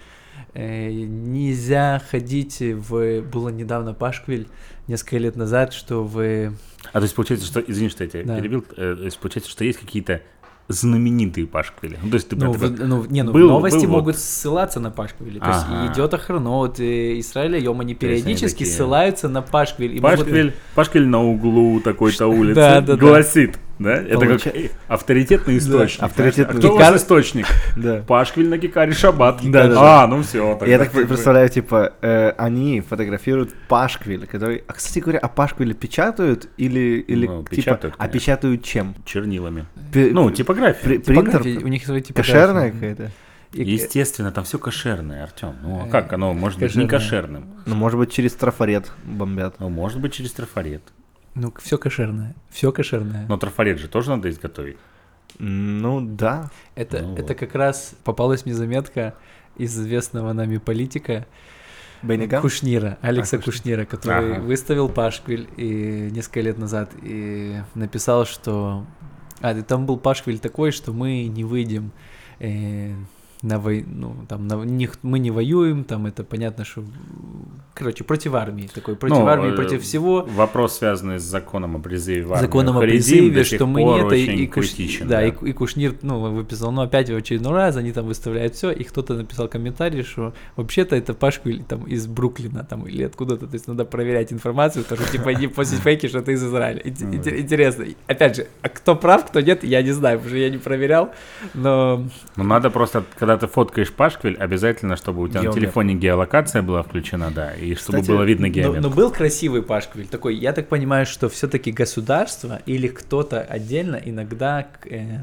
э, нельзя ходить в, было недавно Пашквиль, несколько лет назад, что в, А то есть получается, что, извини, что я тебя Да. перебил, э, то есть получается, что есть какие-то знаменитые пашквили? Ну, то есть ты Ну, в- ну, не, ну, был- новости был вот- могут ссылаться на Пашквили. То есть Ага. идет охранот э, Израиля, ем, они есть они периодически такие- ссылаются на Пашквиль. и могут- Пашквиль, Пашквиль на углу такой-то улицы Да, да, да. гласит, да? Это как Получа- э, авторитетный источник. авторитетный. А кто у вас источник? Да. Пашквиль на Кикаре Шаббат. Да, да, да. А, ну все. Я так представляю, типа, э, они фотографируют Пашквиль, который... А, кстати говоря, а Пашквиль печатают или, или Ну, типа, печатают, а печатают чем? Чернилами. Пе- Ну, типография. при- принтер? У них свои типографии. Кошерная какая-то? Естественно, там все кошерное, Артем. Ну, а Э, как оно может быть не кошерным? Ну, может быть, через трафарет бомбят. Ну, может быть, через трафарет. Ну, все кошерное. Все кошерное. Но трафарет же тоже надо изготовить. Ну, да. Это, Ну это вот. как раз попалась мне заметка из известного нами политика Бенни Ганн? Кушнира, Алекса А, Кушнир. Кушнира, который Ага. выставил Пашквиль и несколько лет назад и написал, что... А, и там был Пашквиль такой, что мы не выйдем э, на вой... ну, там, на... не- мы не воюем, там это понятно, что... Короче, против армии, такой против Ну, армии, э, против всего. Вопрос, связанный с законом о призыве в армию. законом о призыве, что мы нет, и, и Куш- критичен, да, И, и Кушнир, ну, выписал, ну, опять в очередной раз, они там выставляют все, и кто-то написал комментарий, что вообще-то это Пашку или там из Бруклина, там, или откуда-то, то есть надо проверять информацию, потому что, типа, не постить фейки, что ты из Израиля. Интер- Интересно, опять же, а кто прав, кто нет, я не знаю, потому что я не проверял, но Ну, надо просто, когда ты фоткаешь Пашквиль, обязательно, чтобы у тебя на Геометр. телефоне геолокация была включена, да, и чтобы Кстати, было видно но, геометр. но был красивый Пашквиль такой. Я так понимаю, что все-таки государство или кто-то отдельно иногда э,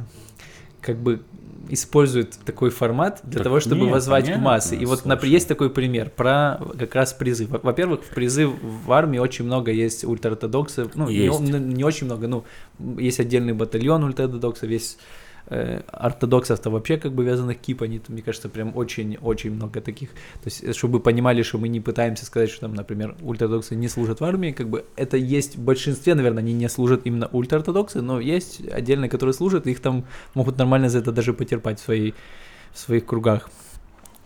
как бы использует такой формат для Так того, чтобы нет, возвать в понятно, массы. И вот, например, слушай. есть такой пример про как раз призыв. Во- Во-первых, в призыв в армии очень много есть ультраортодоксов. Ну, не- Есть. Не, не очень много, ну, есть отдельный батальон ультраортодоксов, есть ортодоксов-то вообще как бы вязаных кип, они, мне кажется, прям очень-очень много таких. То есть, э, чтобы понимали, что мы не пытаемся сказать, что там, например, ультраортодоксы не служат в армии, как бы это есть в большинстве, наверное, они не служат именно ультраортодоксы, но есть отдельные, которые служат, их там могут нормально за это даже потерпать в, своей, в своих кругах.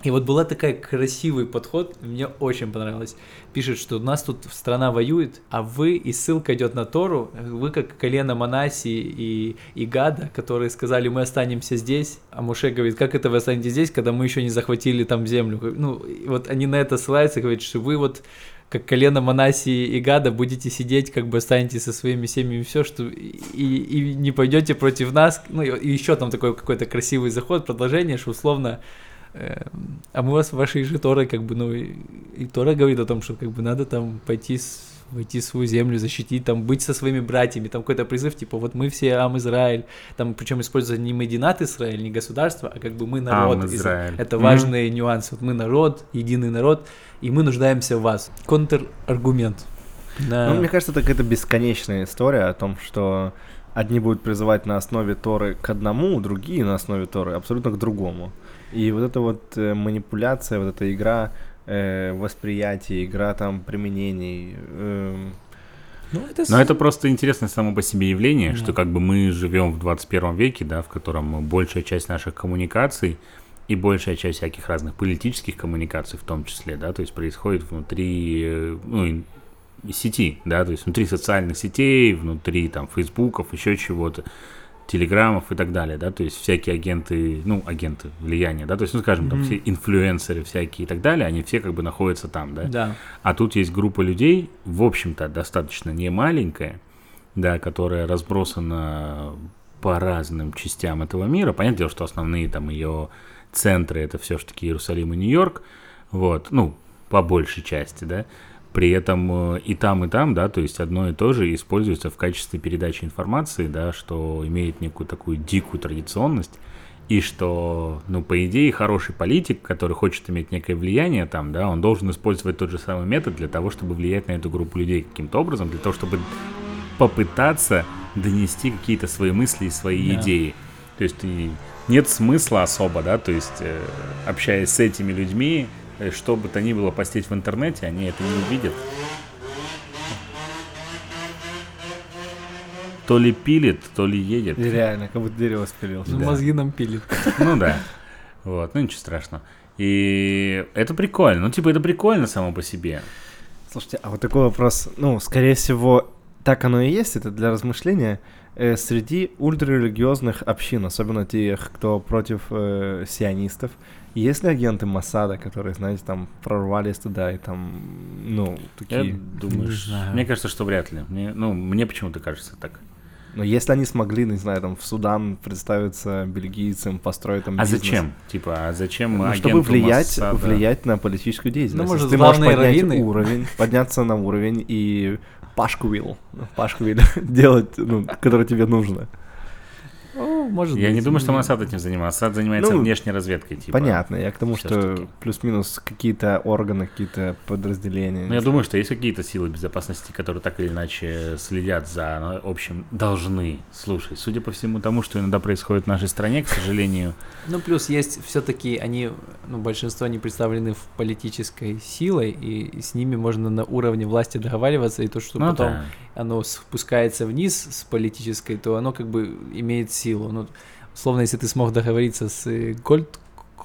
И вот была такая красивый подход, мне очень понравилось. Пишет, что у нас тут страна воюет, а вы, и ссылка идет на Тору, вы как колено Манаси и, и Гада, которые сказали, мы останемся здесь, а Муше говорит, как это вы останетесь здесь, когда мы еще не захватили там землю. Ну, вот они на это ссылаются, говорят, что вы вот как колено Манаси и Гада будете сидеть, как бы останетесь со своими семьями, все, что и, и не пойдете против нас. Ну и, еще там такой какой-то красивый заход, продолжение, что условно а мы вас вашей же Торой, как бы, ну, и, и Тора говорит о том, что как бы надо там пойти с, войти в свою землю, защитить, там, быть со своими братьями, там какой-то призыв, типа, вот мы все Ам Израиль, там, причем используется не Мединат Израиль, не государство, а как бы мы народ. Ам Из- Израиль. Это Мгм. важный нюанс. Вот мы народ, единый народ, и мы нуждаемся в вас. Контраргумент. На... Ну, мне кажется, это какая-то бесконечная история о том, что одни будут призывать на основе Торы к одному, другие на основе Торы абсолютно к другому. И вот эта вот э, манипуляция, вот эта игра э, восприятия, игра там применений, эм, Ну, это... Но это просто интересное само по себе явление, Да. что как бы мы живем в 21 веке, да, в котором большая часть наших коммуникаций и большая часть всяких разных политических коммуникаций в том числе, да, то есть происходит внутри, э, ну, сети, да, то есть внутри социальных сетей, внутри там фейсбуков, еще чего-то, телеграммов и так далее, да, то есть всякие агенты, ну, агенты влияния, да, то есть, ну, скажем, там Мгм. все инфлюенсеры всякие и так далее, они все как бы находятся там, да, Да. а тут есть группа людей, в общем-то, достаточно не маленькая, да, которая разбросана по разным частям этого мира. Понятное дело, что основные там ее центры это все-таки Иерусалим и Нью-Йорк, вот, ну, по большей части, да. При этом э, и там, и там, да, то есть одно и то же используется в качестве передачи информации, да, что имеет некую такую дикую традиционность, и что, ну, по идее, хороший политик, который хочет иметь некое влияние там, да, он должен использовать тот же самый метод для того, чтобы влиять на эту группу людей каким-то образом, для того, чтобы попытаться донести какие-то свои мысли и свои Да. идеи. То есть нет смысла особо, да, то есть э, общаясь с этими людьми, что бы то ни было постить в интернете, они это не увидят. То ли пилит, то ли едет. и реально, как будто дерево спилил. Ну, Да. мозги нам пилит. Ну да. Вот, ну ничего страшного. И это прикольно. Ну, типа, это прикольно само по себе. Слушайте, а вот такой вопрос, ну, скорее всего, так оно и есть, это для размышления. Э, среди ультрарелигиозных общин, особенно тех, кто против э, сионистов, есть ли агенты Масада, которые, знаете, там прорвались туда и там, ну, Я такие... думаю, ш- знаю. мне кажется, что вряд ли. Мне, ну, мне почему-то кажется так. Но если они смогли, не знаю, там в Судан представиться бельгийцам, построить там А бизнес, зачем? Типа, а зачем Ну, чтобы влиять, Моссада? влиять на политическую деятельность. Ну, может, ты можешь поднять раввины? уровень, подняться на уровень и пашквил, пашквил делать, ну, который тебе нужно. Может Я не быть. думаю, что Моссад этим занимается. Моссад занимается Ну, внешней разведкой, типа. Понятно, я к тому, что плюс-минус какие-то органы, какие-то подразделения. Ну, я думаю, что есть какие-то силы безопасности, которые так или иначе следят за ну, общим, должны. Слушай, судя по всему тому, что иногда происходит в нашей стране, к сожалению, Ну, плюс есть все-таки они, ну, большинство не представлены в политической силой, и с ними можно на уровне власти договариваться, и то, что ну потом да. Оно спускается вниз с политической, то оно как бы имеет силу. Ну, условно, если ты смог договориться с э, Гольд...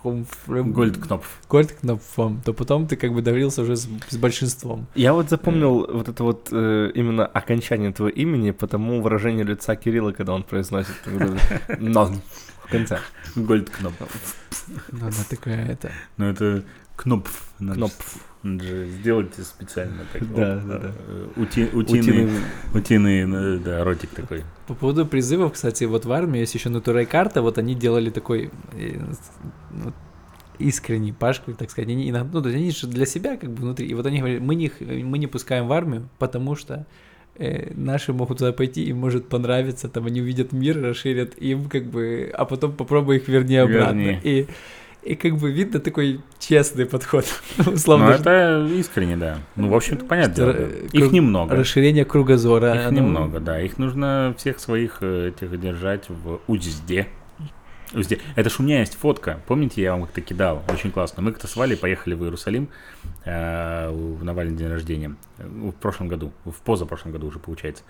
Гольдкнопф. Гольдкнопфом, то потом ты как бы договорился уже с, с большинством. Я вот запомнил вот это вот э, именно окончание твоего имени по тому выражению лица Кирилла, когда он произносит в конце. Гольдкнопф. Ну, она такая, это... Ну, это кнопф. Кнопф. сделать специально так. Да, да, да. э, ути- Утиный- Утиный, утиный, ну, да, ротик такой. По поводу призывов, кстати, вот в армии есть еще натурай карта, вот они делали такой э, ну, искренний пашку, так сказать. Они, иногда- ну, то есть они же для себя как бы внутри. И вот они говорят, мы не, х- мы не пускаем в армию, потому что э, наши могут туда пойти, им может понравиться, там они увидят мир, расширят им как бы, а потом попробуй их верни обратно. Верни. И, и как бы видно такой честный подход, условно. Ну, это искренне, да. Ну, в общем-то, понятно. Что, да. э, Их круг- немного. Расширение кругозора. Их оно- немного, да. Их нужно всех своих э, этих держать в узде. Узде. Это ж у меня есть фотка. Помните, я вам как-то кидал? Очень классно. Мы как-то с Валей поехали в Иерусалим э, на Валин день рождения. В прошлом году. В позапрошлом году уже получается.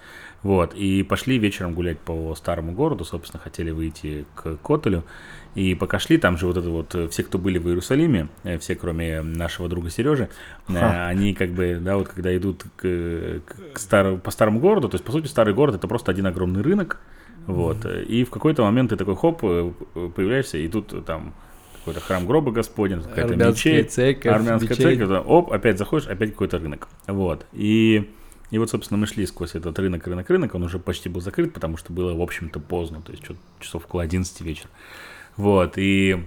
Вот. И пошли вечером гулять по старому городу. Собственно, хотели выйти к Котелю. И пока шли, там же вот это вот, э, все, кто были в Иерусалиме, э, все, кроме нашего друга Сережи, э, Ха. они как бы, да, вот когда идут к, к- старому, по старому городу, то есть, по сути, старый город это просто один огромный рынок, вот, э, и в какой-то момент ты такой, хоп, э, появляешься, и тут э, там какой-то храм гроба Господень, какая-то мечеть, церковь, армянская мечеть. церковь, оп, опять заходишь, опять какой-то рынок, вот, и... И вот, собственно, мы шли сквозь этот рынок, рынок, рынок. Он уже почти был закрыт, потому что было, в общем-то, поздно. То есть, часов около 11 вечера. Вот, и,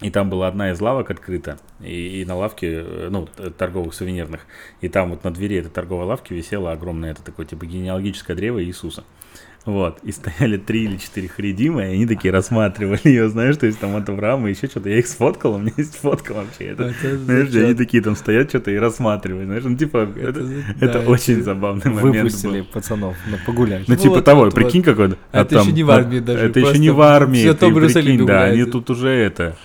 и там была одна из лавок открыта, и, и на лавке, э, ну, торговых сувенирных, и там вот на двери этой торговой лавки висело огромное, это такое, типа, генеалогическое древо Иисуса. Вот, и стояли три или четыре харидима, и они такие рассматривали ее, знаешь, то есть там от Авраама еще что-то. Я их сфоткал, у меня есть фотка вообще. Это, Это знаешь, они такие там стоят что-то и рассматривают, знаешь, ну, типа, это, это да, очень забавный момент Выпустили был. пацанов на погулять. Ну, Ну, типа вот, того, вот, прикинь, какой он. А это еще не в армии даже, Это еще не в армии. ты Святом Иерусалиме прикинь, да, они тут уже это.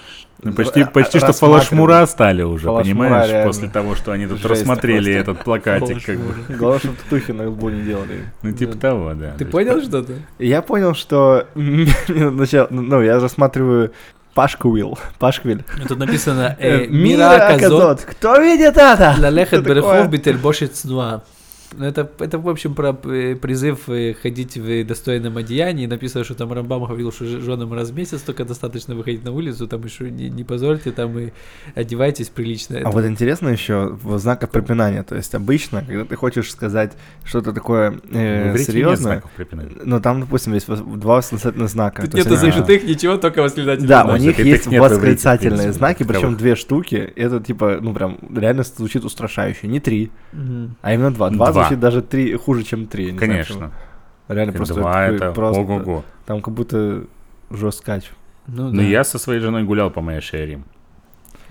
Ну, Почти, Ра- почти что фалашмура стали уже, Фалашмура, понимаешь, реально. после того, что они тут Жесть рассмотрели просто. этот плакатик, как бы. Главное, чтобы татухи на лбу не делали. Ну, типа Да. того, да. Ты понял что-то? Я понял, что... Ну, я рассматриваю Пашквил. Пашквиль. Тут написано Э, э, «Мира казот Кто видит это? лалехет берехов бительбошит цнуа». Ну, Это, это, в общем, про э, призыв э, ходить в достойном одеянии. Написано, что там Рамбам говорил, что женам раз в месяц только достаточно выходить на улицу, там еще не, не позорьте, там и одевайтесь прилично. А Это- вот интересно еще в знаках препинания. То есть обычно, когда ты хочешь сказать что-то такое э, нет серьезное, ну там, допустим, есть два восклицательных знака. Тут То есть нет они- зашитых ничего, только восклицательные Да, у них есть восклицательные знаки, причем две штуки. Это типа, ну прям реально звучит устрашающе. Не три, а именно два. Два, Два. Звучит даже три хуже, чем три. Конечно. Реально просто Два это просто- ого-го. Там как будто жесткач. Ну, Ну, да. я со своей женой гулял по моей шере.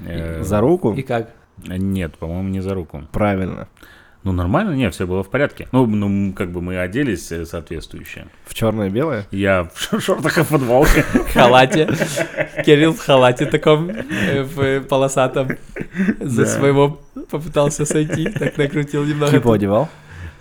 Э, За руку? И как? Нет, по-моему, не за руку. Правильно. Ну, нормально, нет, все было в порядке. Ну, ну, как бы мы оделись э, соответствующе. В черное и белое? Я в шортах и футболке. В халате. Кирилл в халате таком, э, в полосатом. За своего попытался сойти, так накрутил немного. Кипу одевал?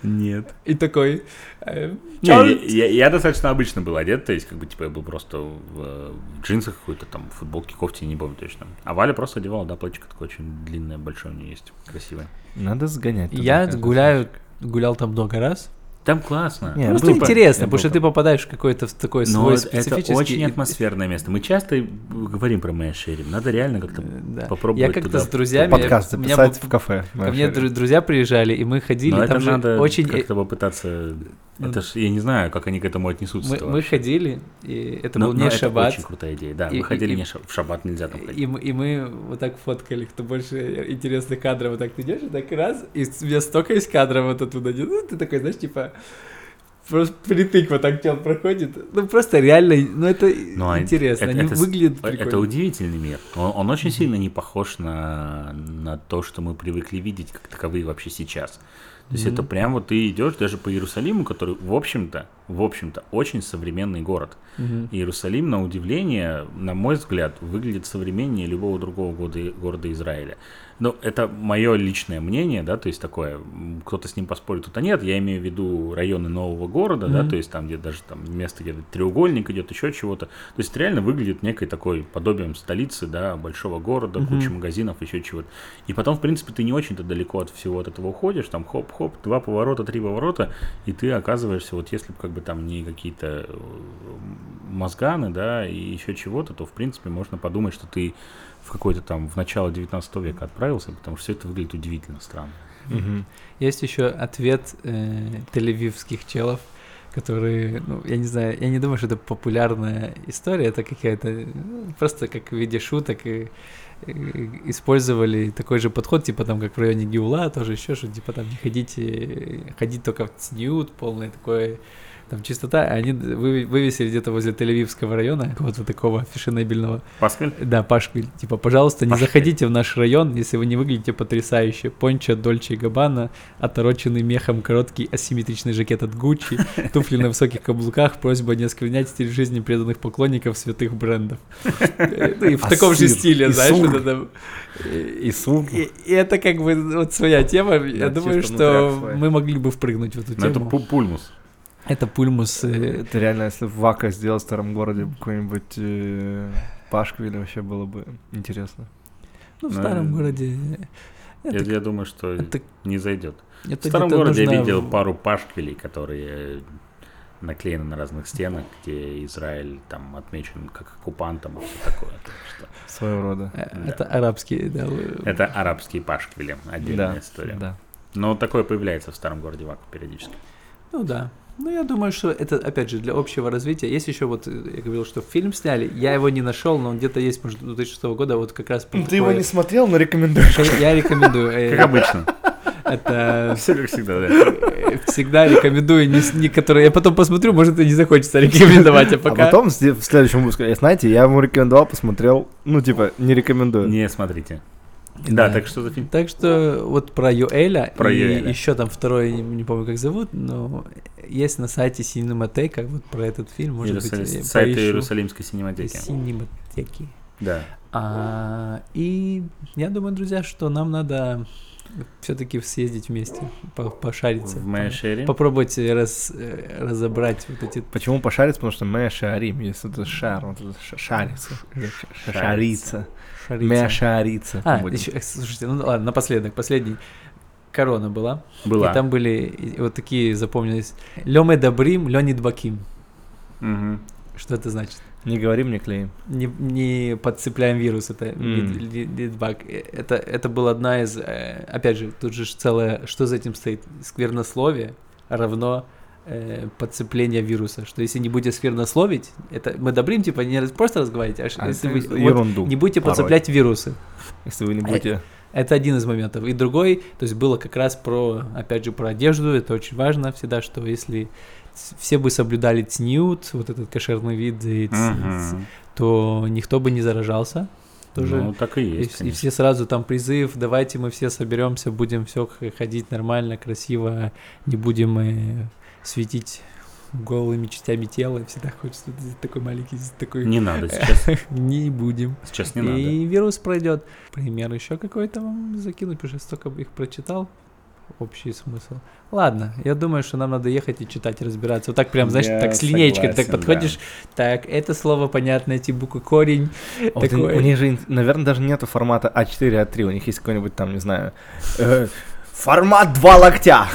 Нет. И такой... э, Не, я, я- я достаточно обычно был одет, то есть, как бы, типа, я был просто в, в джинсах какой-то там, в футболке, кофте, не помню точно. А Валя просто одевала, да, платьико такое очень длинное, большое у нее есть, красивое. Надо сгонять. туда. Я гуляю, гулял там много раз. Там классно. Не, Просто был бы, интересно, я потому был что ты попадаешь в какой-то в такой Но свой это, это специфический... очень атмосферное место. Мы часто говорим про Мэйшерим. Надо реально как-то Э, Да. попробовать Я как-то с друзьями... Подкаст меня записать был- в кафе. Ко мне дру- друзья приезжали, и мы ходили, Но там это же надо очень... как-то попытаться... Ну, Это ж, я не знаю, как они к этому отнесутся. Мы, мы ходили, и это но, был но не это шаббат. очень крутая идея, да. И- мы ходили и- не ша- в шаббат нельзя там ходить. И, мы- и мы вот так фоткали, кто больше интересных кадров, вот так ты идешь, и так раз, и у меня столько есть кадров вот оттуда, ну, ты такой, знаешь, типа, просто притык вот так чел проходит, ну, просто реально, ну, это Ну, а интересно, это- они это выглядят Это прикольно. удивительный мир. Он, он очень сильно не похож на, на то, что мы привыкли видеть как таковые вообще сейчас. То есть это Мгм. прям вот ты идешь даже по Иерусалиму, который, в общем-то, в общем-то, очень современный город. Мгм. Иерусалим, на удивление, на мой взгляд, выглядит современнее любого другого города, города Израиля. Ну, это мое личное мнение, да, то есть такое, кто-то с ним поспорит, кто-то нет, я имею в виду районы нового города, да, Мгм. то есть там, где даже там место, где треугольник идет, еще чего-то. То есть реально выглядит некой такой подобием столицы, да, большого города, Мгм. куча магазинов, еще чего-то. И потом, в принципе, ты не очень-то далеко от всего от этого уходишь, там хоп-хоп, два поворота, три поворота, и ты оказываешься, вот если бы как бы там не какие-то э, мозганы, да, и еще чего-то, то, в принципе, можно подумать, что ты в какой-то там в начало 19 века отправился, потому что все это выглядит удивительно странно. Мгм. Есть еще ответ э, тель-авивских челов, которые, ну, я не знаю, я не думаю, что это популярная история, это какая-то, ну, просто как в виде шуток и, и использовали такой же подход, типа там, как в районе Гиула, тоже еще что, типа там не ходите, ходить только в цнют, полное такое, там чистота, а они вы- вывесили где-то возле Тель-Авивского района, какого-то такого фешенебельного, Паскаль? да, Пашквиль. Типа, пожалуйста, не Пашквиль. заходите в наш район, если вы не выглядите потрясающе. Пончо Дольче и Габбана, отороченный мехом короткий асимметричный жакет от Гуччи, туфли на высоких каблуках, просьба не осквернять стиль жизни преданных поклонников святых брендов. Э, ну, И в таком же стиле, знаешь, это И суп. И это как бы вот своя тема. Я думаю, чисто что мы могли бы впрыгнуть в эту Ну, это тему. пу- пульмус. Это пульмус. э, Это реально, если в Вака сделать в старом городе какой-нибудь э, Пашквиль, вообще было бы интересно. Ну, в старом э, городе. Я, Это я думаю, что это- не зайдет. это В старом городе я нужно видел в- пару пашквилей, которые э, наклеены на разных стенах, где Израиль там отмечен как оккупантом и все такое. Так что Своего рода. Э, Да. Это арабские, да. Это арабские пашквили, отдельная Да, история. да. Но такое появляется в старом городе Ваку периодически. Ну да. Ну, я думаю, что это, опять же, для общего развития. Есть еще вот, э, я говорил, что фильм сняли, я его не нашел, но он где-то есть, может, 2006 года, вот как раз... про Ты его не смотрел, но рекомендуешь. Я рекомендую. э, Как обычно. Это Все как всегда, да. э, всегда рекомендую, не, не которые... Я потом посмотрю, может, и не захочется рекомендовать, а А пока... потом в в следующем выпуске, знаете, я ему рекомендовал, посмотрел, ну, типа, не рекомендую. Не смотрите. Да, так что за фильм? Так что вот про Юэля Про и Юэля. еще там второй, не, не помню как зовут, но есть на сайте Синематека вот про этот фильм, может Иерусали- быть, я Сайты поищу. Иерусалимской синематеки. Синематеки. Да. А, и я думаю, друзья, что нам надо все-таки съездить вместе, по- пошариться. В Мэшере. Попробовать раз, разобрать вот эти... Почему пошариться? Потому что мы шарим, есть это шар, вот это ша- шарится. Ш- Шарится. Шариться. Мя шарится. А, еще, э, слушайте, ну ладно, напоследок, последний. Корона была. Была. И там были вот такие, запомнились. Лёме Добрим, Леонид Баким. Мгм. Что это значит? Не говорим, не клеим. Не, не подцепляем вирус, это М. лид- ли- лидбак. Э, Это, это была одна из, э, опять же, тут же ж целое, что за этим стоит? Сквернословие равно э, подцепление вируса. Что если не будете сквернословить, это мы добрим, типа, не просто разговаривать, а, А если вы вот не будете порой. подцеплять вирусы. Если вы не будете... Это один из моментов. И другой, то есть было как раз про, опять же, про одежду. Это очень важно всегда, что если все бы соблюдали цнют, вот этот кошерный вид, и ц- ц- Мгм. то никто бы не заражался. Тоже. Ну, так и и, есть, и конечно. все сразу там призыв, давайте мы все соберемся, будем все ходить нормально, красиво, не будем э, светить голыми частями тела. Всегда хочется такой маленький, такой... Не надо сейчас. Не будем. Сейчас не надо. И вирус пройдет. Пример еще какой-то вам закинуть, потому что столько их прочитал. Общий смысл. Ладно, я думаю, что нам надо ехать и читать, разбираться. Вот так прям, знаешь, Я так с линейкой так подходишь. Так, это слово понятно, эти буквы корень. Вот такой- У них же, наверное, даже нету формата А4, А3. У них есть какой-нибудь там, не знаю, э, Формат два локтя.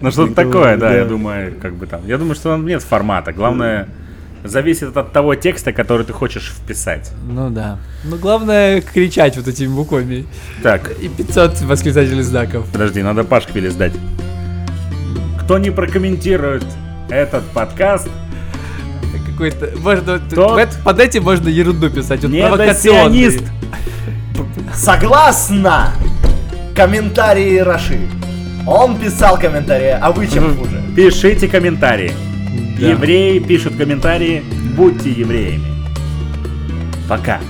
Ну что-то такое, да, я думаю, как бы там. Я думаю, что там нет формата. Главное, зависит от того текста, который ты хочешь вписать. Ну да. Ну главное кричать вот этими буквами. Так, И 500 восклицательных знаков. подожди, надо Пашквиле сдать. Кто не прокомментирует этот подкаст, Какой-то... Можно... Тот- под этим можно ерунду писать. Вот не провокационный. Согласно комментарии Раши. Он писал комментарии, а вы чем хуже? Пишите комментарии. Да. Евреи пишут комментарии, будьте евреями. Пока.